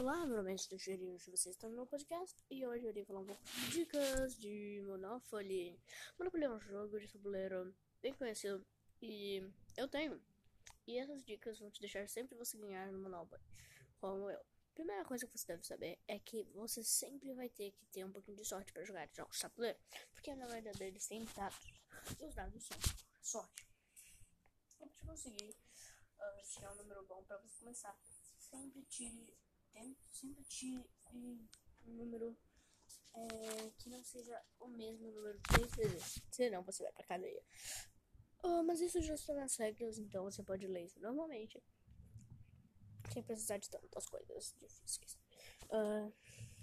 Olá, meu nome é Estugerinho, vocês estão no meu podcast e hoje eu irei falar um pouco de dicas de Monopoly. Monopoly é um jogo de tabuleiro bem conhecido e eu tenho. E essas dicas vão te deixar sempre você ganhar no Monopoly, como eu. Primeira coisa que você deve saber é que você sempre vai ter que ter um pouquinho de sorte para jogar jogos de tabuleiro, porque na verdade deles tem dados e os dados são sorte. Para te conseguir uh, tirar um número bom para você começar, sempre tire sempre tire um número é, que não seja o mesmo número três vezes, senão você vai pra cadeia. Oh, mas isso já está nas regras, então você pode ler isso normalmente, sem precisar de tantas coisas difíceis. Uh,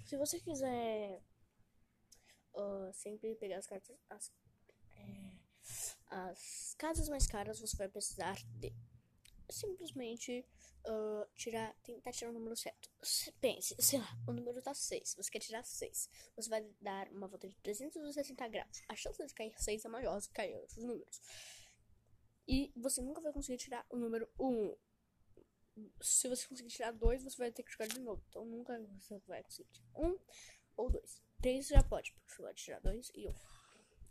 se você quiser uh, sempre pegar as cartas, as, é, as casas mais caras, você vai precisar de simplesmente uh, tirar, tentar tirar o número certo. Pense, sei lá, o número tá 6, você quer tirar 6. Você vai dar uma volta de 360 graus. A chance de cair 6 é maior do que cair outros números. E você nunca vai conseguir tirar o número 1. Se você conseguir tirar 2, você vai ter que jogar de novo. Então nunca você vai conseguir tirar 1 ou 2. 3 já pode, porque você pode tirar 2 e 1.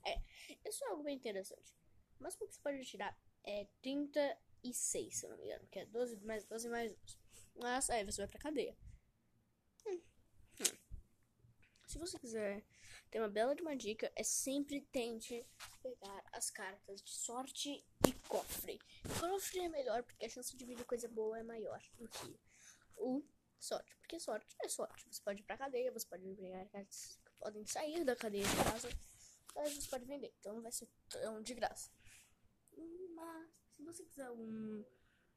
É, isso é algo bem interessante. Mas o que você pode tirar é 30 e 6, se eu não me engano. Que é 12 mais 12 mais 12. Mas aí você vai pra cadeia. Hum. Hum. Se você quiser ter uma bela de uma dica, é sempre tente pegar as cartas de sorte e cofre. Cofre é melhor porque a chance de vir coisa boa é maior do que o sorte. Porque sorte é sorte. Você pode ir pra cadeia, você pode pegar cartas que podem sair da cadeia de casa, mas você pode vender. Então não vai ser tão de graça. Mas se você quiser um,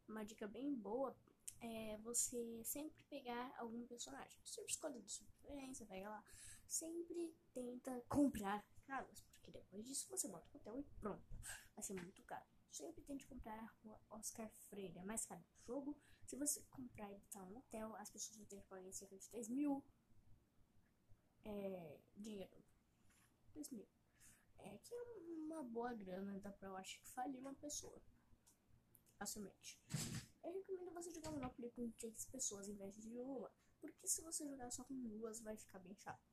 uma dica bem boa, é você sempre pegar algum personagem. Você escolhe de sua preferência, pega lá. Sempre tenta comprar casas, porque depois disso você bota o hotel e pronto. Vai ser muito caro. Sempre tente comprar a rua Oscar Freire, é mais caro do jogo. Se você comprar e botar um hotel, as pessoas vão ter que pagar cerca de 3 mil é, dinheiro. 3 mil. É que é uma boa grana, dá pra eu acho que falir uma pessoa facilmente. Eu recomendo você jogar Monopoly com três pessoas em vez de uma, porque se você jogar só com duas vai ficar bem chato.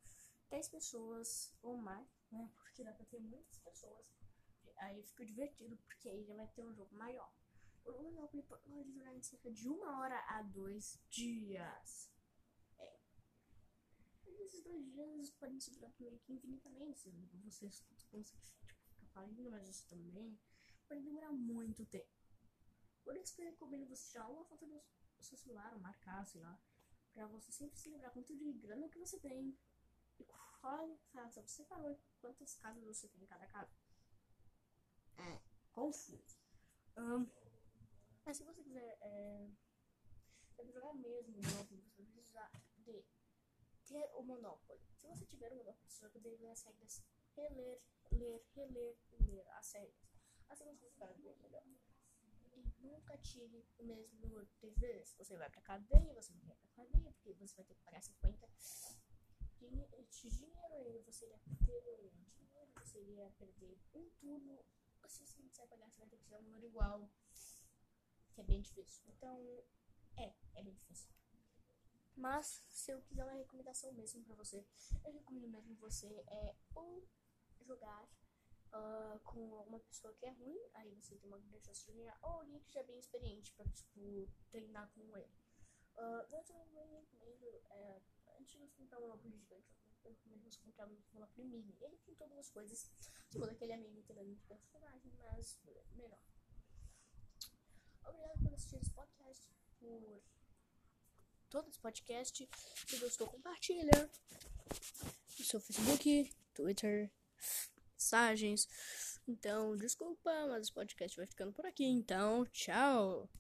10 pessoas ou mais, né? Porque dá pra ter muitas pessoas. Aí fica divertido, porque aí já vai ter um jogo maior. O Monopoly pode durar em cerca de uma hora a dois dias. É. Esses dois dias podem se durar meio que infinitamente. Se você consegue tipo, ficar falindo, mas isso também pode demorar muito tempo. Por isso que eu recomendo você tirar uma foto do seu celular ou marcar, sei lá, pra você sempre se lembrar quanto de grana que você tem e qual casa você parou e quantas casas você tem em cada casa. É confuso. Um, mas se você quiser é, jogar mesmo Monopoly, você vai precisar de ter o Monopoly. Se você tiver o Monopoly, você vai poder ler as regras, reler, ler, reler ler as regras. Assim você ficará bem melhor nunca tire o mesmo número três vezes. Você vai pra cadeia, você não vai pra cadeia, porque você vai ter que pagar 50 de dinheiro, e você iria perder dinheiro, você iria perder um turno. Se você não quiser pagar, você vai ter que tirar um número igual, que é bem difícil. Então, é, é bem difícil. Mas, se eu quiser uma recomendação mesmo pra você, eu recomendo mesmo você é ou jogar uh, com alguma pessoa que é ruim, aí você tem uma grande chance de ganhar, ou alguém que já é bem experiente pra, tipo, treinar com ele. Uh, eu também recomendo, é, antes de comprar um Monopoly gigante, eu recomendo você comprar um Monopoly mini. Ele tem todas as coisas, tipo daquele é mini também de personagem, mas menor. Obrigado por assistir esse podcast, por todo esse podcast. Se gostou, compartilha no seu Facebook, Twitter, mensagens. Então, desculpa, mas o podcast vai ficando por aqui. Então, tchau!